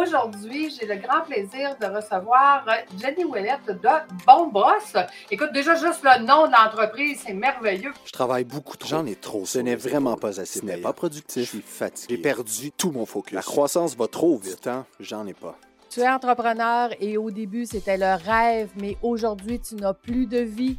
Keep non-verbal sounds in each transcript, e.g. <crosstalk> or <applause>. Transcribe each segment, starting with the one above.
aujourd'hui, j'ai le grand plaisir de recevoir Jenny Ouellette de Bon Boss. Écoute, déjà, juste le nom de l'entreprise, c'est merveilleux. Je travaille beaucoup trop. J'en ai trop. Ce n'est vraiment pas assez. Ce n'est pas productif. Je suis fatigué. J'ai perdu tout mon focus. La croissance va trop vite. Temps, j'en ai pas. Tu es entrepreneur et au début, c'était le rêve, mais aujourd'hui, tu n'as plus de vie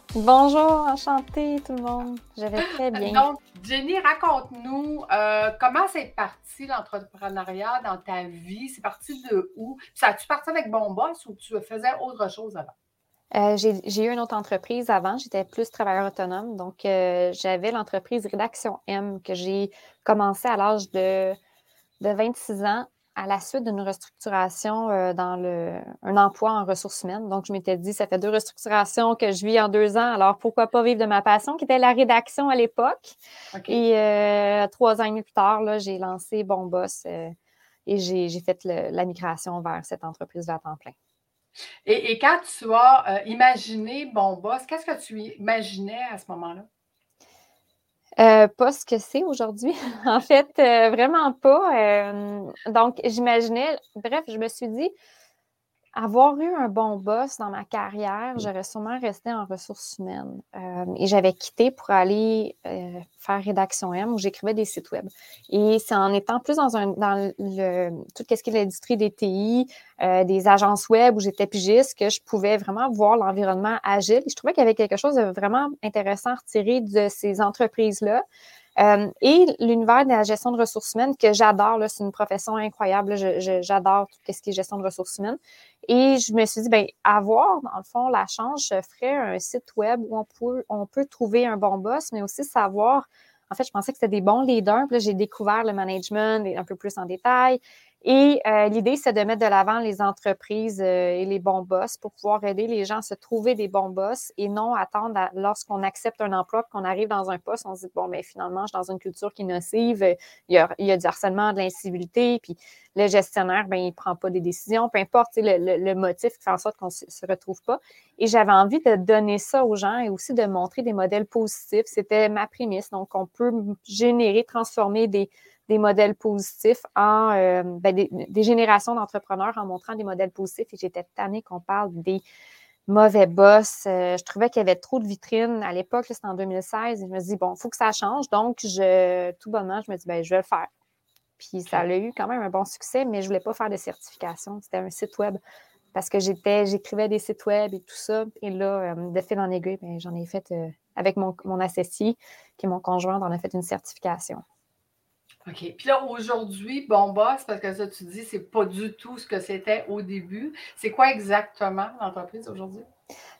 Bonjour, enchantée tout le monde. Je vais très <laughs> bien. Donc, Jenny, raconte-nous euh, comment c'est parti l'entrepreneuriat dans ta vie? C'est parti de où? Ça as-tu parti avec Bon Boss ou tu faisais autre chose avant? Euh, j'ai eu une autre entreprise avant, j'étais plus travailleur autonome. Donc, euh, j'avais l'entreprise Rédaction M que j'ai commencé à l'âge de, de 26 ans à la suite d'une restructuration euh, dans le, un emploi en ressources humaines. Donc, je m'étais dit, ça fait deux restructurations que je vis en deux ans, alors pourquoi pas vivre de ma passion, qui était la rédaction à l'époque. Et euh, trois ans et demi plus tard, j'ai lancé Bon Boss euh, et j'ai fait la migration vers cette entreprise-là à temps plein. Et, et, quand tu as imaginé Bon Boss, qu'est-ce que tu imaginais à ce moment-là? Euh, pas ce que c'est aujourd'hui. <laughs> en fait, euh, vraiment pas. Euh, donc, j'imaginais, bref, je me suis dit, avoir eu un bon boss dans ma carrière, j'aurais sûrement resté en ressources humaines. Euh, et j'avais quitté pour aller euh, faire rédaction M où j'écrivais des sites web. Et c'est en étant plus dans, un, dans le, tout ce qui est l'industrie des TI, euh, des agences web où j'étais pigiste que je pouvais vraiment voir l'environnement agile. Et je trouvais qu'il y avait quelque chose de vraiment intéressant à retirer de ces entreprises-là. Euh, et l'univers de la gestion de ressources humaines que j'adore, c'est une profession incroyable. J'adore tout ce qui est gestion de ressources humaines. Et je me suis dit, ben, avoir, dans le fond, la chance, je ferais un site web où on peut, on peut trouver un bon boss, mais aussi savoir. En fait, je pensais que c'était des bons leaders. Puis là, j'ai découvert le management un peu plus en détail. Et euh, l'idée, c'est de mettre de l'avant les entreprises euh, et les bons boss pour pouvoir aider les gens à se trouver des bons boss et non attendre lorsqu'on accepte un emploi, qu'on arrive dans un poste, on se dit, bon, mais ben, finalement, je suis dans une culture qui est nocive, il y a, il y a du harcèlement, de l'incivilité, puis le gestionnaire, ben, il ne prend pas des décisions, peu importe le, le, motif qui fait en sorte qu'on ne se, retrouve pas. Et j'avais envie de donner ça aux gens et aussi de montrer des modèles positifs. C'était ma prémisse. Donc, on peut générer, transformer des des modèles positifs en euh, ben, des, générations d'entrepreneurs en montrant des modèles positifs. Et j'étais tannée qu'on parle des mauvais boss. Euh, je trouvais qu'il y avait trop de vitrines. À l'époque, c'était en 2016. Et je me dis, bon, il faut que ça change. Donc, je, tout bonnement, je me dis, ben, je vais le faire. Puis ça a eu quand même un bon succès, mais je ne voulais pas faire de certification. C'était un site web parce que j'étais, j'écrivais des sites web et tout ça. Et là, euh, de fil en aiguille, ben, j'en ai fait avec mon, mon associé, qui est mon conjoint, on a fait une certification. OK. Puis là, aujourd'hui, bon boss, parce que ça, tu dis, c'est pas du tout ce que c'était au début. C'est quoi exactement l'entreprise aujourd'hui?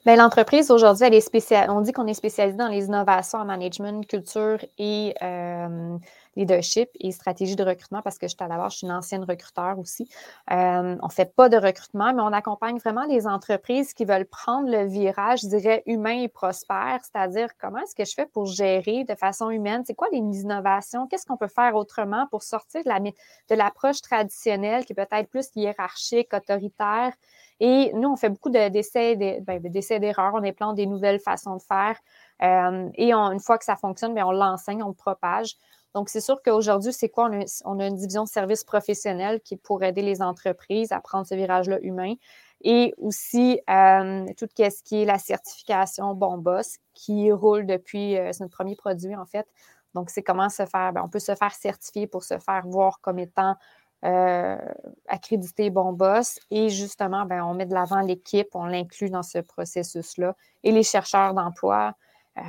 Bien, l'entreprise aujourd'hui, elle est spéciale. On dit qu'on est spécialisé dans les innovations en management, culture et euh, leadership et stratégie de recrutement parce que je suis à la je suis une ancienne recruteur aussi. Euh, on ne fait pas de recrutement, mais on accompagne vraiment les entreprises qui veulent prendre le virage, je dirais, humain et prospère, c'est-à-dire comment est-ce que je fais pour gérer de façon humaine, c'est quoi les innovations, qu'est-ce qu'on peut faire autrement pour sortir de l'approche traditionnelle qui peut être plus hiérarchique, autoritaire? Et nous, on fait beaucoup d'essais ben, d'erreurs, on implante des nouvelles façons de faire. Euh, et une fois que ça fonctionne, bien, on l'enseigne, on le propage. Donc, c'est sûr qu'aujourd'hui, c'est quoi? On a, une division de services professionnels qui est pour aider les entreprises à prendre ce virage-là humain. Et aussi, euh, tout ce qui est la certification Bon Boss qui roule depuis, euh, c'est notre premier produit en fait. Donc, c'est comment se faire, ben, on peut se faire certifier pour se faire voir comme étant euh, accrédité Bon Boss. Et justement, ben, on met de l'avant l'équipe, on l'inclut dans ce processus-là. Et les chercheurs d'emploi,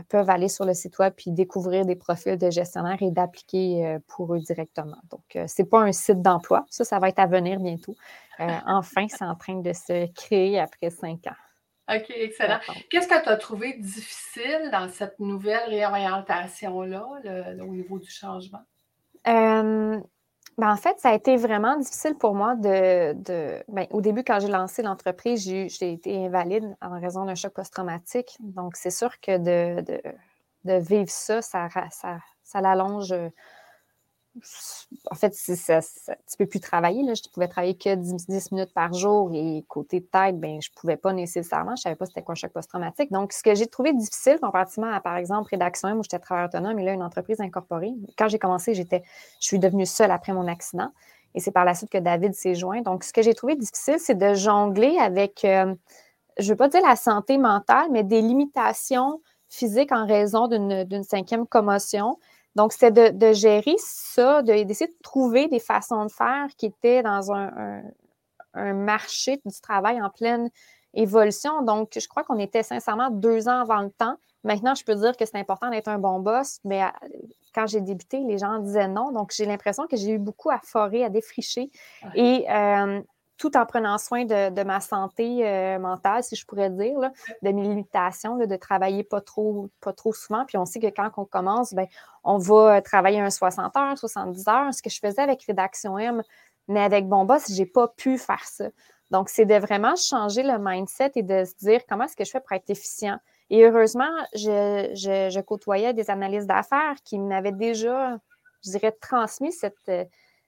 peuvent aller sur le site web puis découvrir des profils de gestionnaires et d'appliquer euh, pour eux directement. Donc, euh, ce n'est pas un site d'emploi. Ça, ça va être à venir bientôt. <laughs> enfin, c'est en train de se créer après cinq ans. OK, excellent. Qu'est-ce que tu as trouvé difficile dans cette nouvelle réorientation-là, au niveau du changement? Ben, en fait, ça a été vraiment difficile pour moi de. de ben, au début, quand j'ai lancé l'entreprise, j'ai été invalide en raison d'un choc post-traumatique. Donc, c'est sûr que de, de, vivre ça, ça, ça, ça l'allonge en fait, tu ne peux plus travailler. Là. Je pouvais travailler que 10, minutes par jour et côté tête, ben, je ne pouvais pas nécessairement. Je ne savais pas c'était quoi un choc post-traumatique. Donc, ce que j'ai trouvé difficile comparativement à, par exemple, Rédaction M, où j'étais travailleur autonome et là, une entreprise incorporée. Quand j'ai commencé, j'étais, je suis devenue seule après mon accident. Et c'est par la suite que David s'est joint. Donc, ce que j'ai trouvé difficile, c'est de jongler avec, euh, je ne veux pas dire la santé mentale, mais des limitations physiques en raison d'une cinquième commotion donc, c'est de, gérer ça, d'essayer de, trouver des façons de faire qui étaient dans un, marché du travail en pleine évolution. Donc, je crois qu'on était sincèrement deux ans avant le temps. Maintenant, je peux dire que c'est important d'être un bon boss, mais quand j'ai débuté, les gens disaient non. Donc, j'ai l'impression que j'ai eu beaucoup à forer, à défricher. Et euh, tout en prenant soin de, ma santé euh, mentale, si je pourrais dire, de mes limitations, de travailler pas trop, pas trop souvent. Puis on sait que quand on commence, ben, on va travailler un 60 heures, 70 heures, ce que je faisais avec Rédaction M, mais avec Bon Boss, je n'ai pas pu faire ça. Donc, c'est de vraiment changer le mindset et de se dire comment est-ce que je fais pour être efficient. Et heureusement, je, je côtoyais des analystes d'affaires qui m'avaient déjà, je dirais, transmis cette,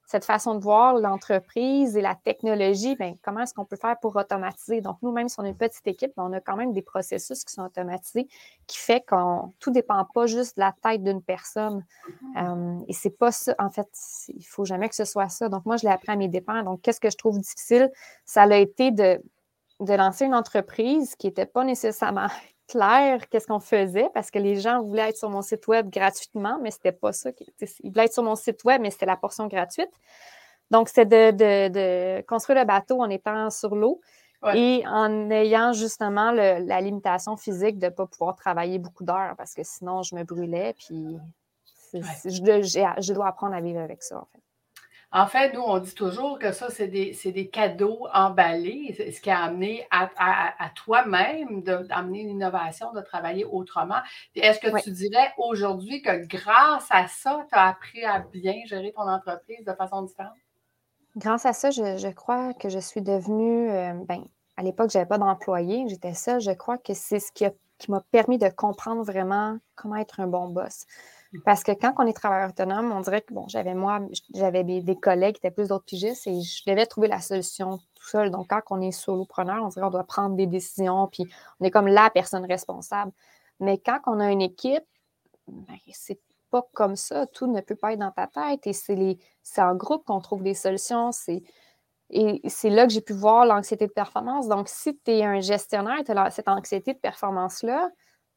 cette façon de voir l'entreprise et la technologie, bien, comment est-ce qu'on peut faire pour automatiser? Donc, nous-mêmes, si on est une petite équipe, on a quand même des processus qui sont automatisés qui fait qu'on tout dépend pas juste de la tête d'une personne. Mm-hmm. Euh, et c'est pas ça, en fait, il faut jamais que ce soit ça. Donc, moi, je l'ai appris à mes dépens. Donc, qu'est-ce que je trouve difficile? Ça a été de, de lancer une entreprise qui n'était pas nécessairement clair qu'est-ce qu'on faisait parce que les gens voulaient être sur mon site web gratuitement, mais c'était pas ça. Ils voulaient être sur mon site web, mais c'était la portion gratuite. Donc, c'est de, construire le bateau en étant sur l'eau et en ayant justement la limitation physique de ne pas pouvoir travailler beaucoup d'heures parce que sinon, je me brûlais. Puis, je, je dois apprendre à vivre avec ça, en fait. En fait, nous, on dit toujours que ça, c'est des, cadeaux emballés, ce qui a amené à, toi-même d'amener l'innovation, de travailler autrement. Est-ce que tu dirais aujourd'hui que grâce à ça, tu as appris à bien gérer ton entreprise de façon différente? Grâce à ça, je, crois que je suis devenue, euh, ben, à l'époque, je n'avais pas d'employé, j'étais seule. Je crois que c'est ce qui m'a permis de comprendre vraiment comment être un bon boss. Parce que quand on est travailleur autonome, on dirait que bon, j'avais moi, j'avais des, collègues qui étaient plus d'autres pigistes et je devais trouver la solution tout seul. Donc, quand on est solopreneur, on dirait qu'on doit prendre des décisions, puis on est comme la personne responsable. Mais quand on a une équipe, ben, c'est pas comme ça. Tout ne peut pas être dans ta tête et c'est, en groupe qu'on trouve des solutions. et c'est là que j'ai pu voir l'anxiété de performance. Donc, si tu es un gestionnaire, tu as cette anxiété de performance-là,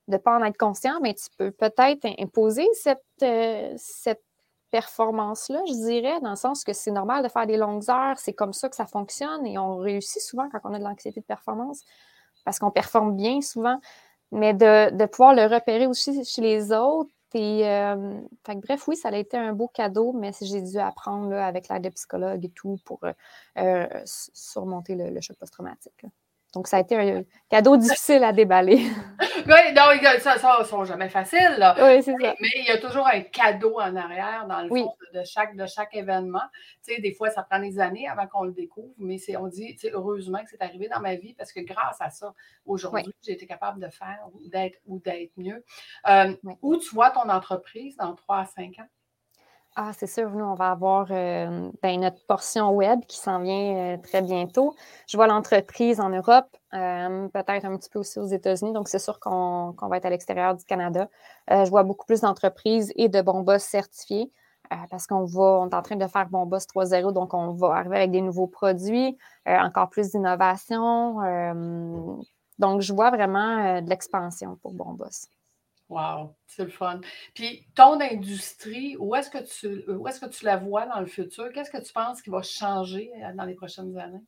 de ne pas en être conscient, mais tu peux peut-être imposer cette, euh, cette performance-là, je dirais, dans le sens que c'est normal de faire des longues heures, c'est comme ça que ça fonctionne et on réussit souvent quand on a de l'anxiété de performance parce qu'on performe bien souvent, mais de, pouvoir le repérer aussi chez les autres. Et, euh, bref, oui, ça a été un beau cadeau, mais j'ai dû apprendre avec l'aide de psychologue et tout pour euh, surmonter le choc post-traumatique. Donc, ça a été un cadeau difficile à déballer. <laughs> oui, non, ça, ça, sont jamais faciles. Oui, c'est ça. Mais il y a toujours un cadeau en arrière, dans le fond, de, chaque, de chaque événement. Tu sais, des fois, ça prend des années avant qu'on le découvre, mais on dit, heureusement que c'est arrivé dans ma vie parce que grâce à ça, aujourd'hui, j'ai été capable de faire ou d'être mieux. Euh, où tu vois ton entreprise dans trois à cinq ans? Ah, c'est sûr, nous, on va avoir euh, ben, notre portion web qui s'en vient euh, très bientôt. Je vois l'entreprise en Europe, euh, peut-être un petit peu aussi aux États-Unis, donc c'est sûr qu'on va être à l'extérieur du Canada. je vois beaucoup plus d'entreprises et de bons boss certifiés parce qu'on va, on est en train de faire bon boss 3.0, donc on va arriver avec des nouveaux produits, encore plus d'innovation. donc, je vois vraiment de l'expansion pour bon boss. Wow, c'est le fun. Puis ton industrie, où est-ce que tu où est-ce que tu la vois dans le futur? Qu'est-ce que tu penses qui va changer euh, dans les prochaines années?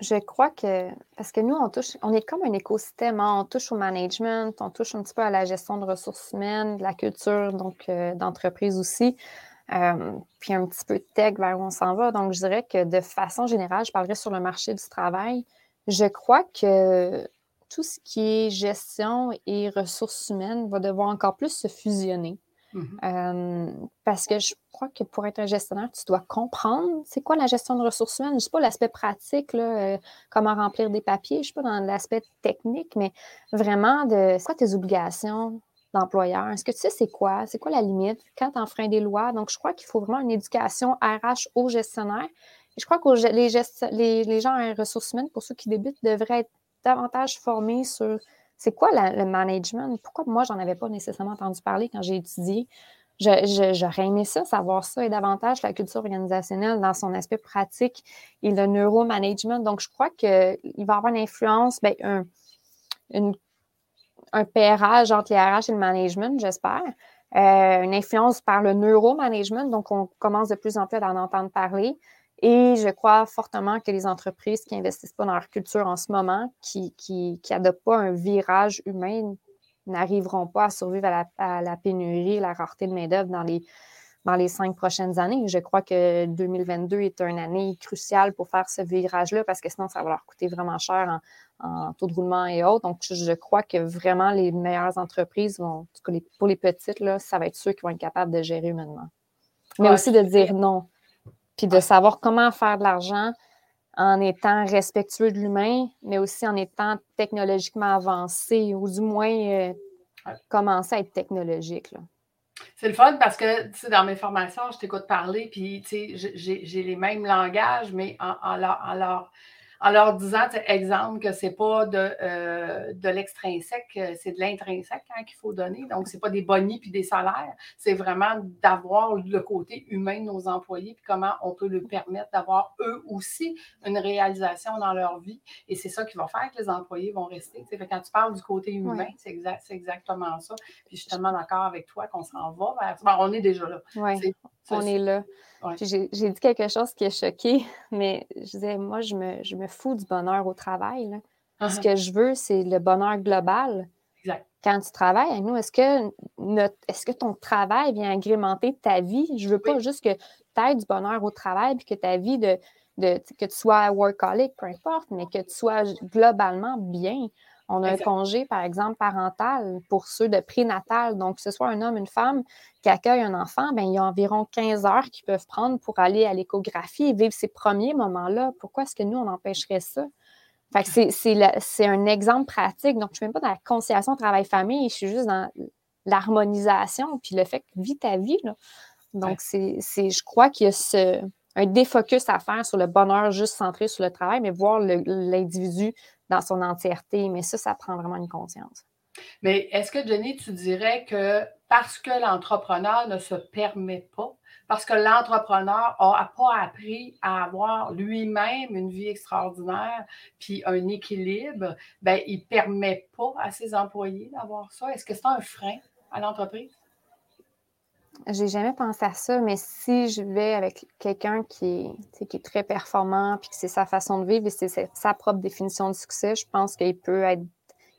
Je crois que parce que nous, on touche, on est comme un écosystème, hein. on touche au management, on touche un petit peu à la gestion de ressources humaines, de la culture, donc euh, d'entreprise aussi. Euh, puis un petit peu de tech vers où on s'en va. Donc, je dirais que de façon générale, je parlerai sur le marché du travail. Je crois que tout ce qui est gestion et ressources humaines va devoir encore plus se fusionner. Mm-hmm. Euh, parce que je crois que pour être un gestionnaire, tu dois comprendre c'est quoi la gestion de ressources humaines. Je ne sais pas l'aspect pratique, là, euh, comment remplir des papiers, je ne sais pas dans l'aspect technique, mais vraiment de c'est quoi tes obligations d'employeur? Est-ce que tu sais c'est quoi? C'est quoi la limite? Quand tu enfreins des lois? Donc, je crois qu'il faut vraiment une éducation RH aux gestionnaires. Et je crois que les, les, les gens en ressources humaines, pour ceux qui débutent, devraient être davantage formés sur c'est quoi le management? Pourquoi moi, j'en avais pas nécessairement entendu parler quand j'ai étudié? J'aurais aimé ça, savoir ça et davantage la culture organisationnelle dans son aspect pratique et le neuromanagement. Donc, je crois qu'il va y avoir une influence, bien, un, une, un entre les RH et le management, j'espère. Euh, une influence par le neuromanagement. Donc, on commence de plus en plus à en entendre parler. Et je crois fortement que les entreprises qui n'investissent pas dans leur culture en ce moment, qui n'adoptent pas un virage humain, n'arriveront pas à survivre à la, pénurie, la rareté de main-d'œuvre dans les, dans les cinq prochaines années. Je crois que 2022 est une année cruciale pour faire ce virage-là parce que sinon, ça va leur coûter vraiment cher en, taux de roulement et autres. Donc, je crois que vraiment les meilleures entreprises vont, pour les petites, là, ça va être ceux qui vont être capables de gérer humainement. Mais aussi de dire non puis de savoir comment faire de l'argent en étant respectueux de l'humain, mais aussi en étant technologiquement avancé, ou du moins euh, commencer à être technologique. C'est le fun parce que dans mes formations, je t'écoute parler, puis j'ai les mêmes langages, mais en, en, leur, en leur disant, exemple, que ce n'est pas de, euh, de l'extrinsèque, euh, c'est de l'intrinsèque hein, qu'il faut donner. Donc, ce n'est pas des bonnies puis des salaires, c'est vraiment d'avoir le côté humain de nos employés, puis comment on peut leur permettre d'avoir eux aussi une réalisation dans leur vie. Et c'est ça qui va faire que les employés vont rester. Fait, quand tu parles du côté humain, c'est exact, exactement ça. Puis je suis tellement d'accord avec toi qu'on s'en va vers. on est déjà là. Oui, on est là. J'ai dit quelque chose qui a choqué, <laughs> mais je disais, moi, je me, je me fous du bonheur au travail. Ce uh-huh. que je veux, c'est le bonheur global. Exact. Quand tu travailles avec nous, est-ce que, est que ton travail vient agrémenter ta vie? Je veux pas juste que tu aies du bonheur au travail puis que ta vie, de, de, que tu sois workaholic, peu importe, mais que tu sois globalement bien. On a un congé, par exemple, parental pour ceux de prénatal. Donc, que ce soit un homme, une femme qui accueille un enfant, bien, il y a environ 15 heures qu'ils peuvent prendre pour aller à l'échographie et vivre ces premiers moments-là. Pourquoi est-ce que nous, on empêcherait ça? Fait que c'est un exemple pratique. Donc, je ne suis même pas dans la conciliation travail-famille, je suis juste dans l'harmonisation, puis le fait que vis ta vie. Donc, c'est, je crois qu'il y a ce, un défocus à faire sur le bonheur juste centré sur le travail, mais voir l'individu dans son entièreté. Mais ça, ça prend vraiment une conscience. Mais est-ce que, Jenny, tu dirais que parce que l'entrepreneur ne se permet pas, parce que l'entrepreneur n'a pas appris à avoir lui-même une vie extraordinaire puis un équilibre, ben, il ne permet pas à ses employés d'avoir ça? Est-ce que c'est un frein à l'entreprise? J'ai jamais pensé à ça, mais si je vais avec quelqu'un qui, qui est très performant, puis que c'est sa façon de vivre et c'est sa propre définition de succès, je pense qu'il peut être,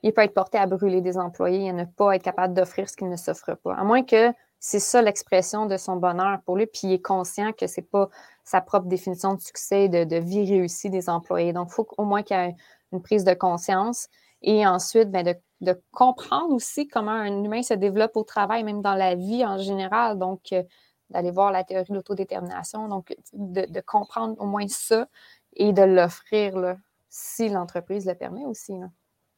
il peut être porté à brûler des employés et à ne pas être capable d'offrir ce qu'il ne s'offre pas. À moins que c'est ça l'expression de son bonheur pour lui, puis il est conscient que c'est pas sa propre définition de succès de, de vie réussie des employés. Donc, il faut au moins qu'il y ait une prise de conscience et ensuite ben, de de comprendre aussi comment un humain se développe au travail, même dans la vie en général. Donc, euh, d'aller voir la théorie de l'autodétermination, donc de, comprendre au moins ça et de l'offrir si l'entreprise le permet aussi.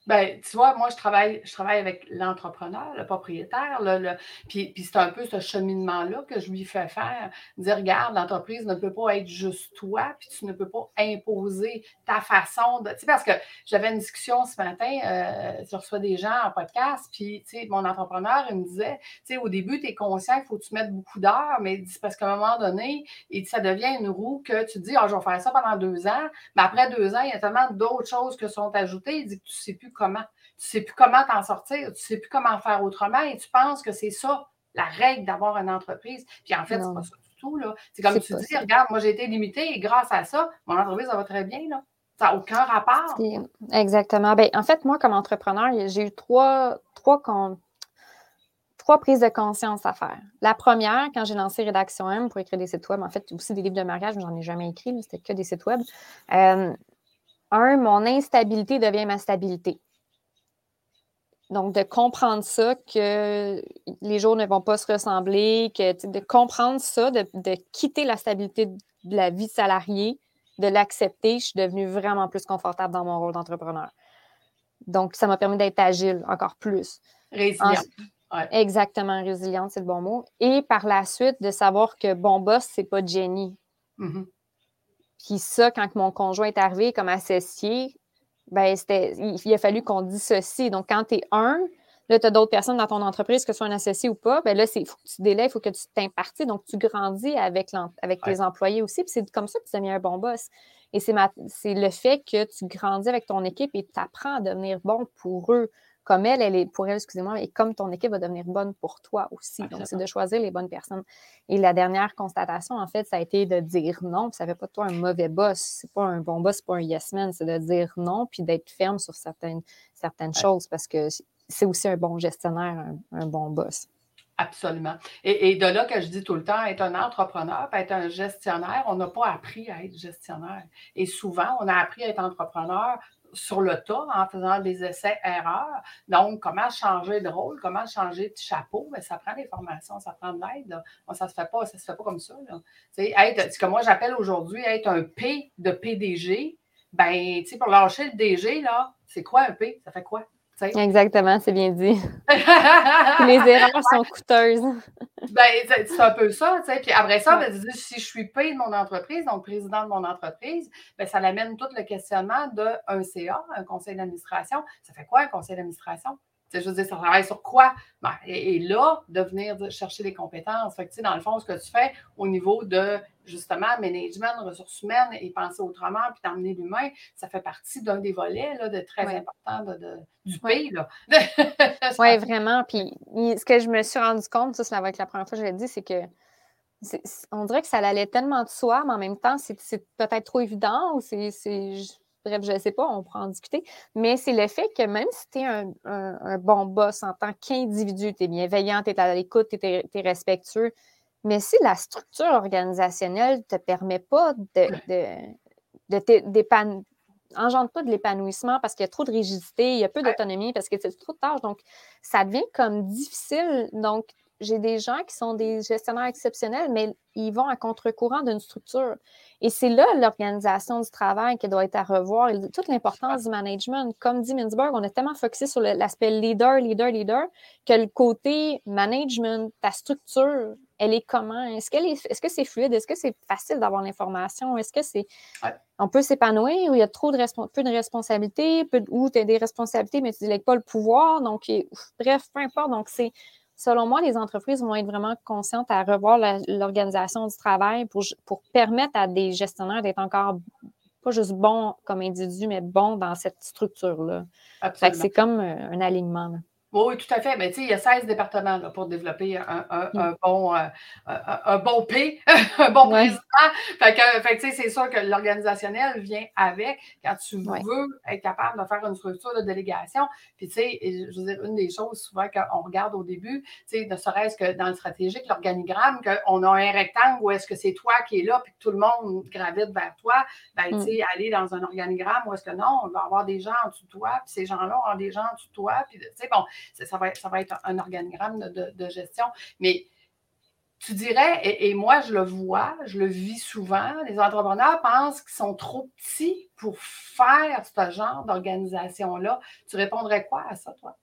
Ben, tu vois, moi, je travaille, je travaille avec l'entrepreneur, le propriétaire, le, puis, puis c'est un peu ce cheminement-là que je lui fais faire. Dire, regarde, l'entreprise ne peut pas être juste toi, puis tu ne peux pas imposer ta façon de. Tu sais, parce que j'avais une discussion ce matin, euh, je reçois des gens en podcast, puis, tu sais, mon entrepreneur, il me disait, tu sais, au début, tu es conscient qu'il faut que tu mettes beaucoup d'heures, mais c'est parce qu'à un moment donné, ça devient une roue que tu dis, ah, je vais faire ça pendant deux ans, mais après deux ans, il y a tellement d'autres choses qui sont ajoutées, il dit que tu ne sais plus comment. Tu sais plus comment t'en sortir, tu sais plus comment faire autrement et tu penses que c'est ça, la règle d'avoir une entreprise. Puis en fait, c'est pas ça du tout. C'est comme tu dis, regarde, moi j'ai été limitée et grâce à ça, mon entreprise, ça va très bien. Là. Ça n'a aucun rapport. Exactement. Ben, en fait, moi, comme entrepreneur, j'ai eu trois, trois, trois prises de conscience à faire. La première, quand j'ai lancé Rédaction M pour écrire des sites web, en fait, aussi des livres de mariage, mais j'en ai jamais écrit, c'était que des sites web. Euh, un, mon instabilité devient ma stabilité donc, de comprendre ça, que les jours ne vont pas se ressembler, que de comprendre ça, de, quitter la stabilité de la vie salariée, de l'accepter, je suis devenue vraiment plus confortable dans mon rôle d'entrepreneur. Donc, ça m'a permis d'être agile encore plus. Résiliente. Exactement, résiliente, c'est le bon mot. Et par la suite, de savoir que bon boss, c'est pas Jenny. Mm-hmm. Puis ça, quand mon conjoint est arrivé comme associé, ben, il, a fallu qu'on dissocie. Donc, quand tu es un, là, tu as d'autres personnes dans ton entreprise, que ce soit un associé ou pas, ben là, il faut que tu délais, il faut que tu t'impartis. Donc, tu grandis avec, avec tes employés aussi. Puis c'est comme ça que tu deviens un bon boss. Et c'est le fait que tu grandis avec ton équipe et tu apprends à devenir bon pour eux comme elle, elle est pour elle, excusez-moi, et comme ton équipe va devenir bonne pour toi aussi. Donc, c'est de choisir les bonnes personnes. Et la dernière constatation, en fait, ça a été de dire non. ça ne fait pas de toi un mauvais boss. C'est pas un bon boss, c'est pas un yes man. C'est de dire non, puis d'être ferme sur certaines, certaines choses parce que c'est aussi un bon gestionnaire, un, bon boss. Absolument. Et, de là que je dis tout le temps, être un entrepreneur, être un gestionnaire, on n'a pas appris à être gestionnaire. Et souvent, on a appris à être entrepreneur sur le tas en faisant des essais-erreurs. Donc, comment changer de rôle, comment changer de chapeau, mais ben, ça prend des formations, ça prend de l'aide. ça ne se fait pas, se fait comme ça. Être, ce que moi j'appelle aujourd'hui être un P de PDG, ben, pour lâcher le DG, là, c'est quoi un P? Ça fait quoi? Exactement, c'est bien dit. <laughs> les erreurs sont coûteuses. ben, c'est un peu ça, tu sais. Puis après ça, ben, si je suis paye de mon entreprise, donc président de mon entreprise, ben, ça l'amène tout le questionnement d'un CA, un conseil d'administration. Ça fait quoi un conseil d'administration? Je veux dire, ça travaille sur quoi? Ben, et, là, de venir chercher des compétences. Fait que, dans le fond, ce que tu fais au niveau de, justement, management, ressources humaines et penser autrement, puis d'emmener l'humain, ça fait partie d'un des volets là, de très importants de, du pays. <laughs> oui, vraiment. Puis ce que je me suis rendu compte, ça, ça va être la première fois que je l'ai dit, c'est que on dirait que ça allait tellement de soi, mais en même temps, c'est peut-être trop évident ou c'est Bref, je ne sais pas, on pourra en discuter. Mais c'est le fait que même si tu es un, bon boss en tant qu'individu, tu es bienveillant, tu es à l'écoute, tu es, respectueux, mais si la structure organisationnelle ne te permet pas de, de, engendre pas de l'épanouissement parce qu'il y a trop de rigidité, il y a peu d'autonomie parce que c'est trop de tâches. Donc, ça devient comme difficile. Donc, j'ai des gens qui sont des gestionnaires exceptionnels, mais ils vont à contre-courant d'une structure. Et c'est là l'organisation du travail qui doit être à revoir et toute l'importance du management. Comme dit Mintzberg, on est tellement focusé sur l'aspect leader, leader, leader, que le côté management, ta structure, elle est comment? Est-ce qu'elle est, est-ce que c'est fluide? Est-ce que c'est facile d'avoir l'information? Est-ce que c'est, on peut s'épanouir ou il y a trop de peu de responsabilités, ou tu as des responsabilités, mais tu n'as pas le pouvoir. Donc, bref, peu importe. Donc, c'est, selon moi, les entreprises vont être vraiment conscientes à revoir l'organisation du travail pour, pour permettre à des gestionnaires d'être encore pas juste bons comme individus, mais bons dans cette structure-là. C'est comme euh, un alignement. Oui, tout à fait. Mais tu sais, il y a 16 départements pour développer un, mm. bon, euh, un, bon P, <laughs> un bon président. Fait que, tu sais, c'est sûr que l'organisationnel vient avec quand tu veux être capable de faire une structure de délégation. Puis, tu sais, je veux dire, une des choses souvent qu'on regarde au début, tu sais, ne serait-ce que dans le stratégique, l'organigramme, qu'on a un rectangle où est-ce que c'est toi qui es là, puis que tout le monde gravite vers toi, ben, tu mm. sais, aller dans un organigramme où est-ce que non, on va avoir des gens en dessous de toi, puis ces gens-là ont des gens en dessous de toi, puis, tu sais, bon, ça va, ça va être un organigramme de, gestion. Mais tu dirais, et, moi je le vois, je le vis souvent, les entrepreneurs pensent qu'ils sont trop petits pour faire ce genre d'organisation-là. Tu répondrais quoi à ça, toi?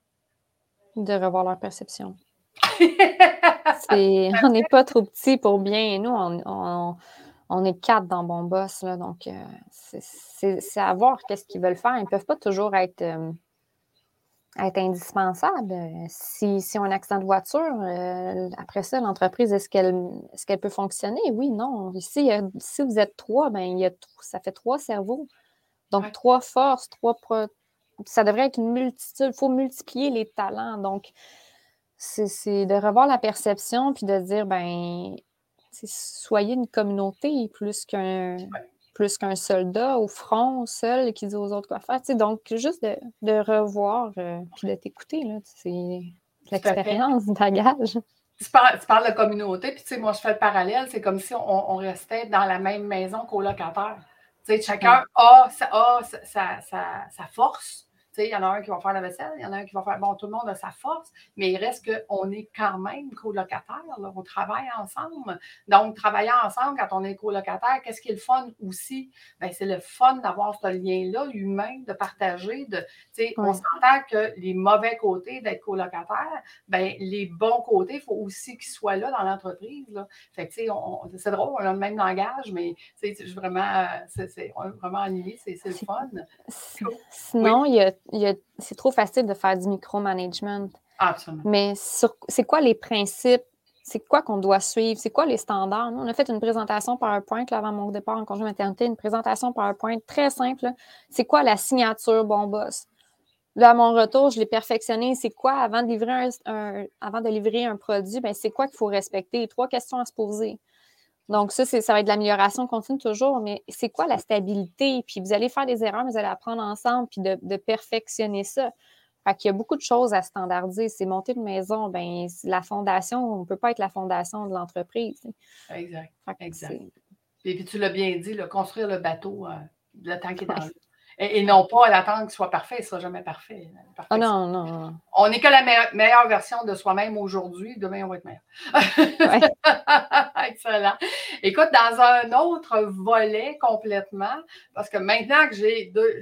De revoir leur perception. <laughs> on n'est pas trop petits pour bien. Nous, on, est quatre dans Bon Boss. Là, donc, euh, c'est à voir qu'est-ce qu'ils veulent faire. Ils ne peuvent pas toujours être. Euh, être indispensable. Si, si on a un accident de voiture, euh, après ça, l'entreprise, est-ce qu'elle est qu'elle peut fonctionner? Oui, non. Ici, si vous êtes trois, ben, il y a, ça fait trois cerveaux. Donc, trois forces, trois. Ça devrait être une multitude. Il faut multiplier les talents. Donc, c'est de revoir la perception puis de dire, ben, soyez une communauté plus qu'un plus qu'un soldat au front seul qui dit aux autres quoi faire. donc, juste de, revoir euh, puis de t'écouter, c'est l'expérience, le bagage. Tu parles, de communauté, puis tu sais, moi, je fais le parallèle, c'est comme si on, restait dans la même maison qu'au locataire. Tu sais, chacun a, sa, sa, force, il y en a un qui va faire la vaisselle, il y en a un qui va faire. Bon, tout le monde a sa force, mais il reste qu'on est quand même colocataire, on travaille ensemble. Donc, travailler ensemble quand on est colocataire, qu'est-ce qui est le fun aussi? Ben, c'est le fun d'avoir ce lien-là humain, de partager. De, On s'entend que les mauvais côtés d'être colocataire, ben, les bons côtés, il faut aussi qu'ils soient là dans l'entreprise. Fait que, c'est drôle, on a le même langage, mais c'est vraiment, c'est vraiment animé, c'est le fun. Sinon, c'est trop facile de faire du micromanagement. Absolument. Mais c'est quoi les principes? C'est quoi qu'on doit suivre? C'est quoi les standards? Nous, on a fait une présentation PowerPoint là, avant mon départ en congé maternité, une présentation PowerPoint très simple. C'est quoi la signature bon boss? Là, à mon retour, je l'ai perfectionné. C'est quoi avant de livrer un, avant de livrer un produit? Ben, c'est quoi qu'il faut respecter? Trois questions à se poser. Donc, ça, ça va être de l'amélioration continue toujours, mais c'est quoi la stabilité? Puis vous allez faire des erreurs, mais vous allez apprendre ensemble, puis de, perfectionner ça. Fait qu'il y a beaucoup de choses à standardiser. C'est monter une maison, ben la fondation, on ne peut pas être la fondation de l'entreprise. Exact. exact. Et puis tu l'as bien dit, construire le bateau, euh, le temps qui est dans l'eau. <laughs> Et, non pas à l'attendre qu'il soit parfait, il ne sera jamais parfait. Ah non, non, non. On n'est que la meilleure version de soi-même aujourd'hui. Demain, on va être meilleur. <laughs> Excellent. Écoute, dans un autre volet complètement, parce que maintenant que j'ai deux,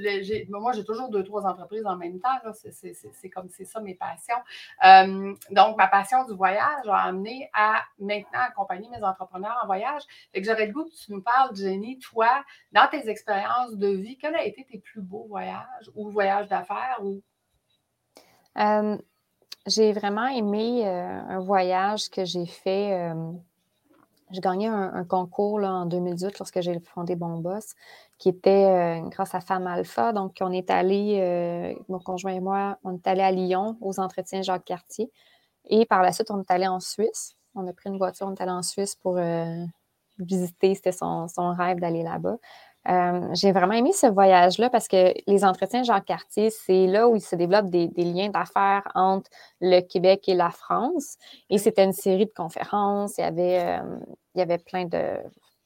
moi, j'ai toujours deux, trois entreprises en même temps. C'est comme c'est ça mes passions. Euh, donc, ma passion du voyage a amené à maintenant accompagner mes entrepreneurs en voyage. Et que j'aurais le goût que tu nous parles, Jenny, toi, dans tes expériences de vie, quel a été tes plus beau voyage ou voyage d'affaires? Ou... Euh, j'ai vraiment aimé euh, un voyage que j'ai fait. Euh, j'ai gagné un, concours là, en 2018 lorsque j'ai fondé Bon Boss, qui était grâce à Femme Alpha. Donc, on est allé, mon conjoint et moi, on est allé à Lyon aux entretiens Jacques Cartier. Et par la suite, on est allé en Suisse. On a pris une voiture, on est allé en Suisse pour visiter. C'était son, son, rêve d'aller là-bas. Euh, j'ai vraiment aimé ce voyage-là parce que les entretiens Jean Cartier, c'est là où il se développe des, liens d'affaires entre le Québec et la France. Et c'était une série de conférences. Il y avait, euh, il y avait plein, de,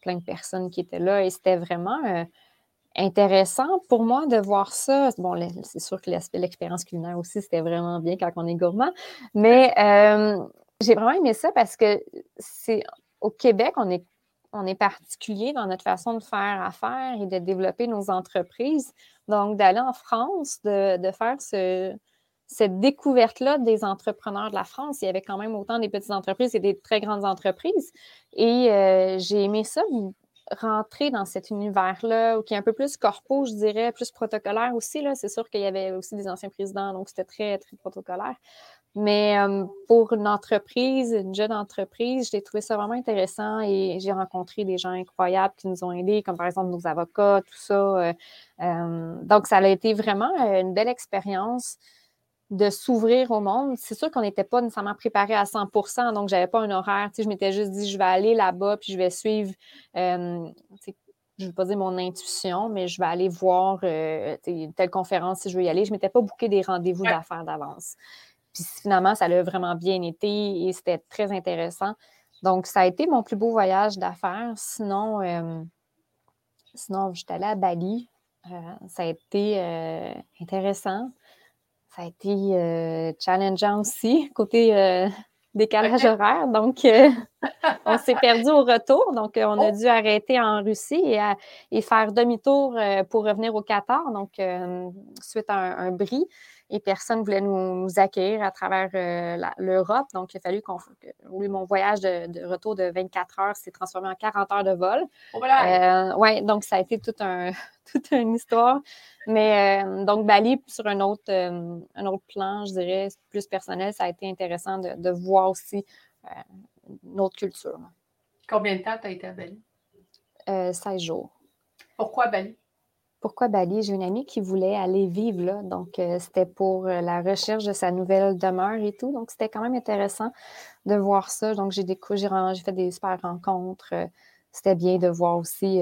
plein de personnes qui étaient là et c'était vraiment euh, intéressant pour moi de voir ça. Bon, c'est sûr que l'aspect l'expérience culinaire aussi, c'était vraiment bien quand on est gourmand. Mais j'ai vraiment aimé ça parce que c'est au Québec, on est on est particulier dans notre façon de faire affaire et de développer nos entreprises. Donc, d'aller en France, de, faire cette découverte-là des entrepreneurs de la France. Il y avait quand même autant des petites entreprises et des très grandes entreprises. Et euh, j'ai aimé ça, rentrer dans cet univers-là, qui est un peu plus corpo, je dirais, plus protocolaire aussi. C'est sûr qu'il y avait aussi des anciens présidents, donc c'était très, très protocolaire. Mais pour une entreprise, une jeune entreprise, j'ai trouvé ça vraiment intéressant et j'ai rencontré des gens incroyables qui nous ont aidés, comme par exemple nos avocats, tout ça. donc, ça a été vraiment une belle expérience de s'ouvrir au monde. C'est sûr qu'on n'était pas nécessairement préparé à 100% donc je n'avais pas un horaire. je m'étais juste dit, je vais aller là-bas, puis je vais suivre, je ne vais pas dire mon intuition, mais je vais aller voir telle conférence si je veux y aller. Je ne m'étais pas booké des rendez-vous d'affaires d'avance. Puis finalement, ça a vraiment bien été et c'était très intéressant. Donc, ça a été mon plus beau voyage d'affaires. Sinon, euh, sinon, j'étais allée à Bali. Euh, ça a été euh, intéressant. Ça a été challengeant aussi, <laughs> côté décalage horaire. Donc, <laughs> on s'est perdu au retour. Donc, on a oh! dû arrêter en Russie et, et faire demi-tour pour revenir au Qatar. Donc, suite à un bris et personne ne voulait nous, accueillir à travers euh, l'Europe. Donc, il a fallu qu'on. Oui, mon voyage de, retour de 24 heures s'est transformé en 40 heures de vol. Oh, euh, oui, donc ça a été toute, un, <laughs> toute une histoire. Mais euh, donc, Bali, sur un autre, un autre plan, je dirais, plus personnel, ça a été intéressant de, voir aussi une autre culture. Combien de temps tu as été à Bali? 16 jours. Pourquoi Bali? Pourquoi Bali? J'ai une amie qui voulait aller vivre là. Donc, euh, c'était pour euh, la recherche de sa nouvelle demeure et tout. Donc, c'était quand même intéressant de voir ça. Donc, j'ai fait des super rencontres. Euh, c'était bien de voir aussi,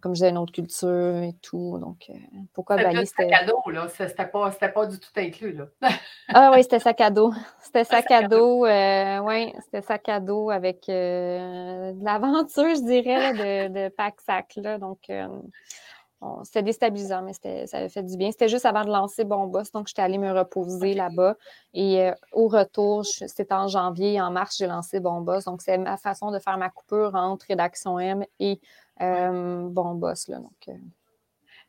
comme je disais, une autre culture et tout. Donc, pourquoi Bali? C'était sac à dos, là. C'était pas, pas, du tout inclus, là. <laughs> ah oui, c'était sac à dos. C'était sac, à dos. oui, c'était sac à dos avec de l'aventure, je dirais, de, de pack-sac, là. Donc, c'était déstabilisant, mais ça avait fait du bien. C'était juste avant de lancer Bon Boss, donc j'étais allée me reposer là-bas. Et euh, au retour, c'était en janvier, en mars, j'ai lancé Bon Boss. Donc, c'est ma façon de faire ma coupure entre Rédaction M et euh, Bon Boss. Là, donc, euh.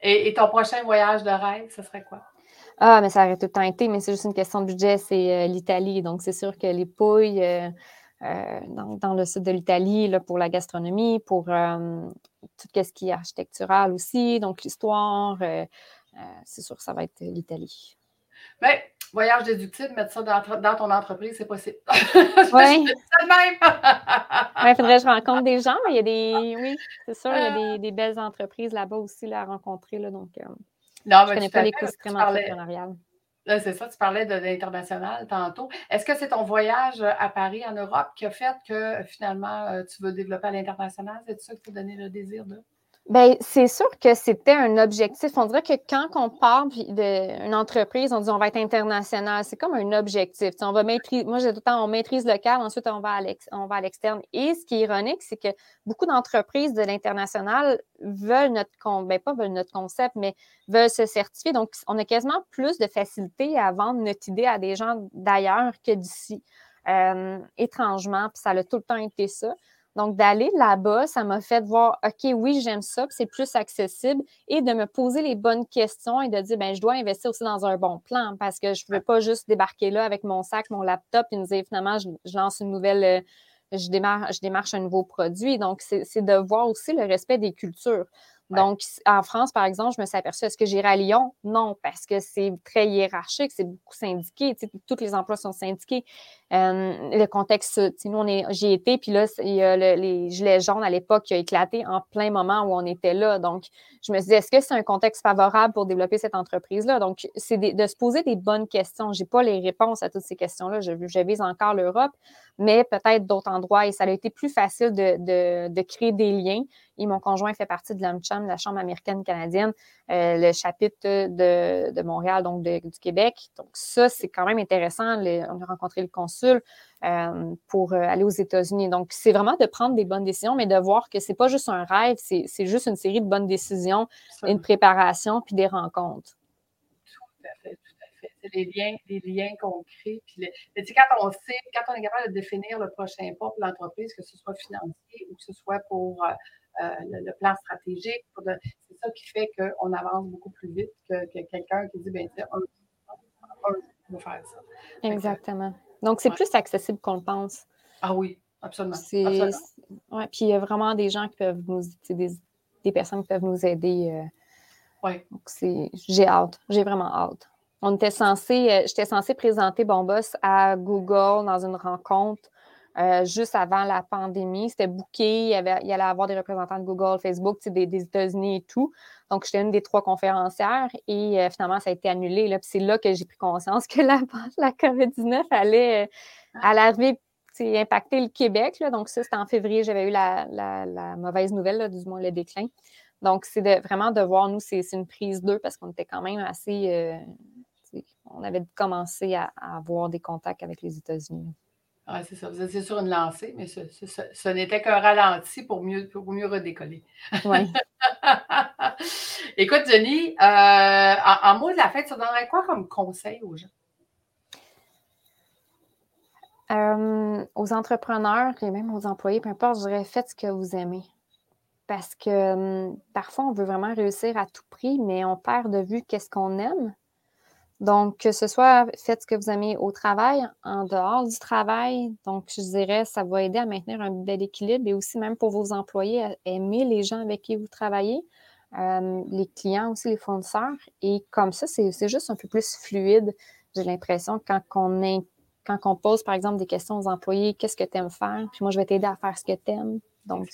et, ton prochain voyage de rêve, ce serait quoi? Ah, mais ça aurait tout le temps été, mais c'est juste une question de budget, c'est l'Italie. Donc, c'est sûr que les pouilles dans, le sud de l'Italie pour la gastronomie, pour tout ce qui est architectural aussi, donc l'histoire. Euh, euh, c'est sûr que ça va être l'Italie. Bien, voyage déductible, mettre ça dans, ton entreprise, c'est possible. <laughs> Oui. Il faudrait que je rencontre des gens, mais il y a des. Oui, c'est sûr, il y a des, des belles entreprises là-bas aussi là, à rencontrer. Là, donc, euh, non, je ne connais pas l'écosystème entrepreneurial. C'est ça, tu parlais de l'international tantôt. Est-ce que c'est ton voyage à Paris, en Europe, qui a fait que finalement tu veux développer à l'international? C'est ça qui t'a donné le désir de? Bien, c'est sûr que c'était un objectif. On dirait que quand on parle d'une entreprise, on dit on va être international. C'est comme un objectif. on va maîtriser, moi, j'ai tout le temps, on maîtrise cadre, ensuite on va à l'externe. Et ce qui est ironique, c'est que beaucoup d'entreprises de l'international veulent notre, ben, pas veulent notre concept, mais veulent se certifier. Donc, on a quasiment plus de facilité à vendre notre idée à des gens d'ailleurs que d'ici. Euh, étrangement, puis ça a tout le temps été ça. Donc, d'aller là-bas, ça m'a fait voir, OK, oui, j'aime ça, puis c'est plus accessible, et de me poser les bonnes questions et de dire, ben je dois investir aussi dans un bon plan parce que je ne veux pas juste débarquer là avec mon sac, mon laptop et me dire, finalement, je, lance une nouvelle, euh, je, démarre, je démarche un nouveau produit. Donc, c'est de voir aussi le respect des cultures. Donc, en France, par exemple, je me suis aperçue, est-ce que j'irai à Lyon? Non, parce que c'est très hiérarchique, c'est beaucoup syndiqué, tous les emplois sont syndiqués. Le contexte, nous, j'y étais, puis là, il y a les gilets jaunes à l'époque qui a éclaté en plein moment où on était là. Donc, je me suis dit, est-ce que c'est un contexte favorable pour développer cette entreprise-là? Donc, c'est de se poser des bonnes questions. Je n'ai pas les réponses à toutes ces questions-là. Je, vise encore l'Europe, mais peut-être d'autres endroits. Et ça a été plus facile de, de, créer des liens. Et mon conjoint fait partie de la Chambre américaine canadienne, euh, le chapitre de, de, Montréal, donc du Québec. Donc, ça, c'est quand même intéressant. on a rencontré le consul euh, pour euh, aller aux États-Unis. Donc, c'est vraiment de prendre des bonnes décisions, mais de voir que c'est pas juste un rêve, c'est juste une série de bonnes décisions, une préparation, puis des rencontres. Tout à fait, c'est les liens, les liens qu'on crée. Puis quand on sait, quand on est capable de définir le prochain pas pour l'entreprise, que ce soit financier ou que ce soit pour euh, le, plan stratégique, c'est ça qui fait qu'on avance beaucoup plus vite que, quelqu'un qui dit, ben, on va faire ça. Exactement. Donc, c'est plus accessible qu'on le pense. Ah oui, absolument. Ouais, puis il y a vraiment des gens qui peuvent nous, des, des personnes qui peuvent nous aider. Euh, oui. Donc, j'ai hâte. J'ai vraiment hâte. On était censé, euh, j'étais censée présenter Bon Boss à Google dans une rencontre euh, juste avant la pandémie. C'était booké, il y, avait, il y allait avoir des représentants de Google, Facebook, des, des États-Unis et tout. Donc, j'étais une des trois conférencières et euh, finalement, ça a été annulé. Là, puis c'est là que j'ai pris conscience que la, <laughs> la COVID-19 allait, allait arriver impacter le Québec. Là. Donc, ça, c'était en février, j'avais eu la, la, mauvaise nouvelle, du moins le déclin. Donc, c'est de, vraiment de voir, nous, c'est une prise d'eux parce qu'on était quand même assez on avait commencé à, avoir des contacts avec les États-Unis. Oui, c'est ça. Vous étiez sur une lancée, mais ce, n'était qu'un ralenti pour mieux, pour mieux redécoller. Oui. <laughs> Écoute, Denis, euh, en, mot de la fête, ça donnerait quoi comme conseil aux gens? Euh, aux entrepreneurs et même aux employés, peu importe, je dirais faites ce que vous aimez. Parce que hum, parfois, on veut vraiment réussir à tout prix, mais on perd de vue qu'est-ce qu'on aime. Donc, que ce soit faites ce que vous aimez au travail, en dehors du travail. Donc, je dirais, ça va aider à maintenir un bel équilibre et aussi même pour vos employés, aimer les gens avec qui vous travaillez, euh, les clients aussi, les fournisseurs. Et comme ça, c'est juste un peu plus fluide. J'ai l'impression quand on, quand on pose, par exemple, des questions aux employés, qu'est-ce que tu aimes faire? Puis moi, je vais t'aider à faire ce que tu aimes. Donc,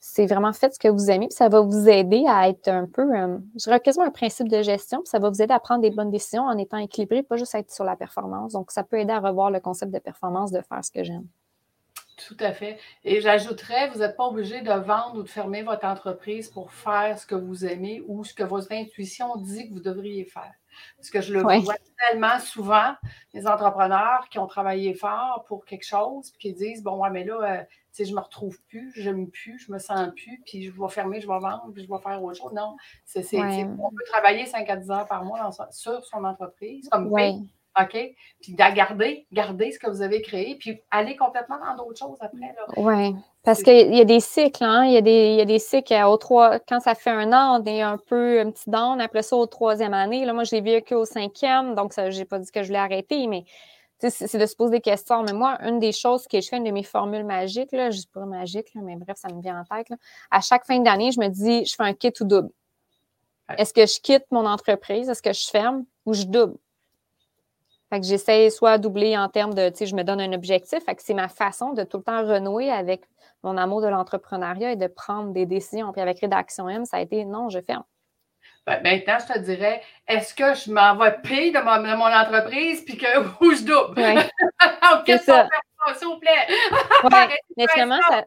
c'est vraiment faites ce que vous aimez, puis ça va vous aider à être un peu, euh, je dirais quasiment un principe de gestion, puis ça va vous aider à prendre des bonnes décisions en étant équilibré, pas juste être sur la performance. Donc, ça peut aider à revoir le concept de performance, de faire ce que j'aime. Tout à fait. Et j'ajouterais, vous n'êtes pas obligé de vendre ou de fermer votre entreprise pour faire ce que vous aimez ou ce que votre intuition dit que vous devriez faire. Parce que je le vois tellement souvent, les entrepreneurs qui ont travaillé fort pour quelque chose, qui disent Bon, ouais, mais là, euh, sais, je me retrouve plus, je m'aime plus, je me sens plus, puis je vais fermer, je vais vendre, puis je vais faire autre chose. Non, c'est, on peut travailler 5 à 10 heures par mois sur son entreprise, comme OK? Puis de garder, garder ce que vous avez créé, puis aller complètement dans d'autres choses après. Oui, parce qu'il y a des cycles, hein? Il y a des, il y a des cycles au trois, quand ça fait un an, on est un peu un petit down. Après ça, au troisième année, là, moi, je l'ai vu qu'au cinquième, donc je n'ai pas dit que je voulais arrêter, mais c'est de se poser des questions. Mais moi, une des choses que je fais, une de mes formules magiques, là, je dis pas magique, mais bref, ça me vient en tête. à chaque fin d'année, je me dis, je fais un kit ou double. Est-ce que je quitte mon entreprise? Est-ce que je ferme ou je double? Fait que j'essaie soit doubler en termes de, tu sais, je me donne un objectif. Fait que c'est ma façon de tout le temps renouer avec mon amour de l'entrepreneuriat et de prendre des décisions. Puis avec Rédaction M, ça a été non, je ferme. Ben, maintenant, je te dirais, est-ce que je m'en vais payer de, mon, entreprise puis que <laughs> ou je double? Oui. <laughs> c'est ça. S'il vous plaît. Ouais. <laughs> Mais ça,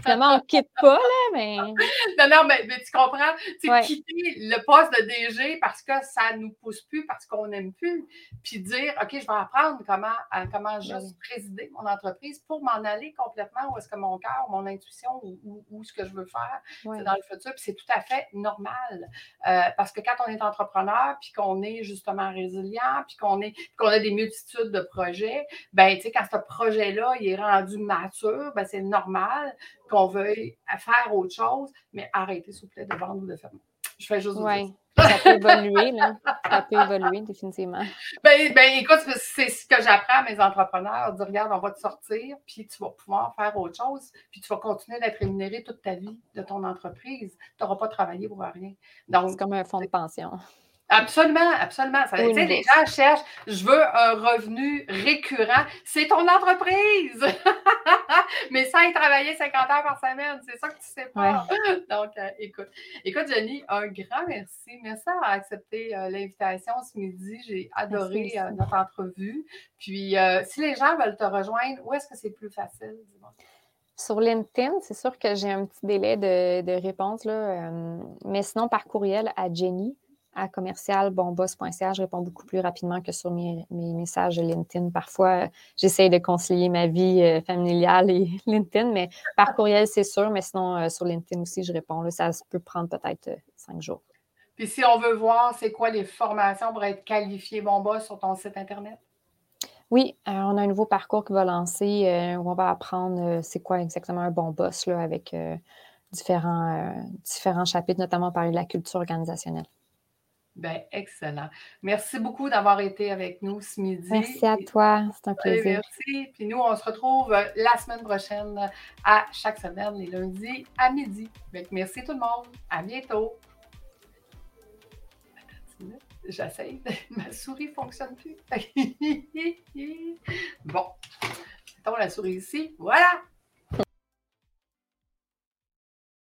Finalement, on ne quitte pas, là, mais. <laughs> non, non, mais, tu comprends? C'est quitter le poste de DG parce que ça ne nous pousse plus, parce qu'on n'aime plus. Puis dire, OK, je vais apprendre comment, comment juste présider mon entreprise pour m'en aller complètement où est-ce que mon cœur, mon intuition, ou, où, ce que je veux faire c'est dans le futur. Puis c'est tout à fait normal. Euh, parce que quand on est entrepreneur, puis qu'on est justement résilient, puis qu'on qu'on a des multitudes de projets, ben, tu sais, quand ce projet-là, il est rendu mature, ben, c'est normal qu'on veuille faire autre chose, mais arrêtez, s'il vous plaît, de vendre ou de fermer. Je fais juste Oui, ça peut évoluer, là. Ça peut évoluer, définitivement. Ben, ben écoute, c'est ce que j'apprends à mes entrepreneurs. Dire, regarde, on va te sortir, puis tu vas pouvoir faire autre chose, puis tu vas continuer d'être rémunéré toute ta vie de ton entreprise. Tu n'auras pas travaillé pour rien. c'est comme un fonds de pension. Absolument, absolument. Ça, les gens cherchent, je veux un revenu récurrent. C'est ton entreprise! <laughs> Mais sans y travailler 50 heures par semaine, c'est ça que tu sais pas. <laughs> Donc, euh, écoute. Écoute, Jenny, un grand merci. Merci d'avoir accepté euh, l'invitation ce midi. J'ai adoré euh, notre entrevue. Puis, si les gens veulent te rejoindre, où est-ce que c'est plus facile? Sur LinkedIn, c'est sûr que j'ai un petit délai de, de réponse, là, mais sinon par courriel à Jenny, à commercialbonboss.ca. Je réponds beaucoup plus rapidement que sur mes, messages LinkedIn. Parfois, j'essaie de concilier ma vie euh, familiale et <laughs> LinkedIn, mais par courriel, c'est sûr. Mais sinon, euh, sur LinkedIn aussi, je réponds. ça peut prendre peut-être euh, cinq jours. Puis si on veut voir, c'est quoi les formations pour être qualifié bon boss sur ton site Internet? Oui, on a un nouveau parcours qui va lancer où on va apprendre c'est quoi exactement un bon boss là, avec différents, différents chapitres, notamment parler de la culture organisationnelle. Ben, excellent. Merci beaucoup d'avoir été avec nous ce midi. Merci à toi. C'est un plaisir. Merci. Puis nous, on se retrouve euh, la semaine prochaine à chaque semaine, les lundis à midi. merci tout le monde. À bientôt. J'essaie. <laughs> Ma souris ne fonctionne plus. <laughs> bon. Mettons la souris ici. Voilà.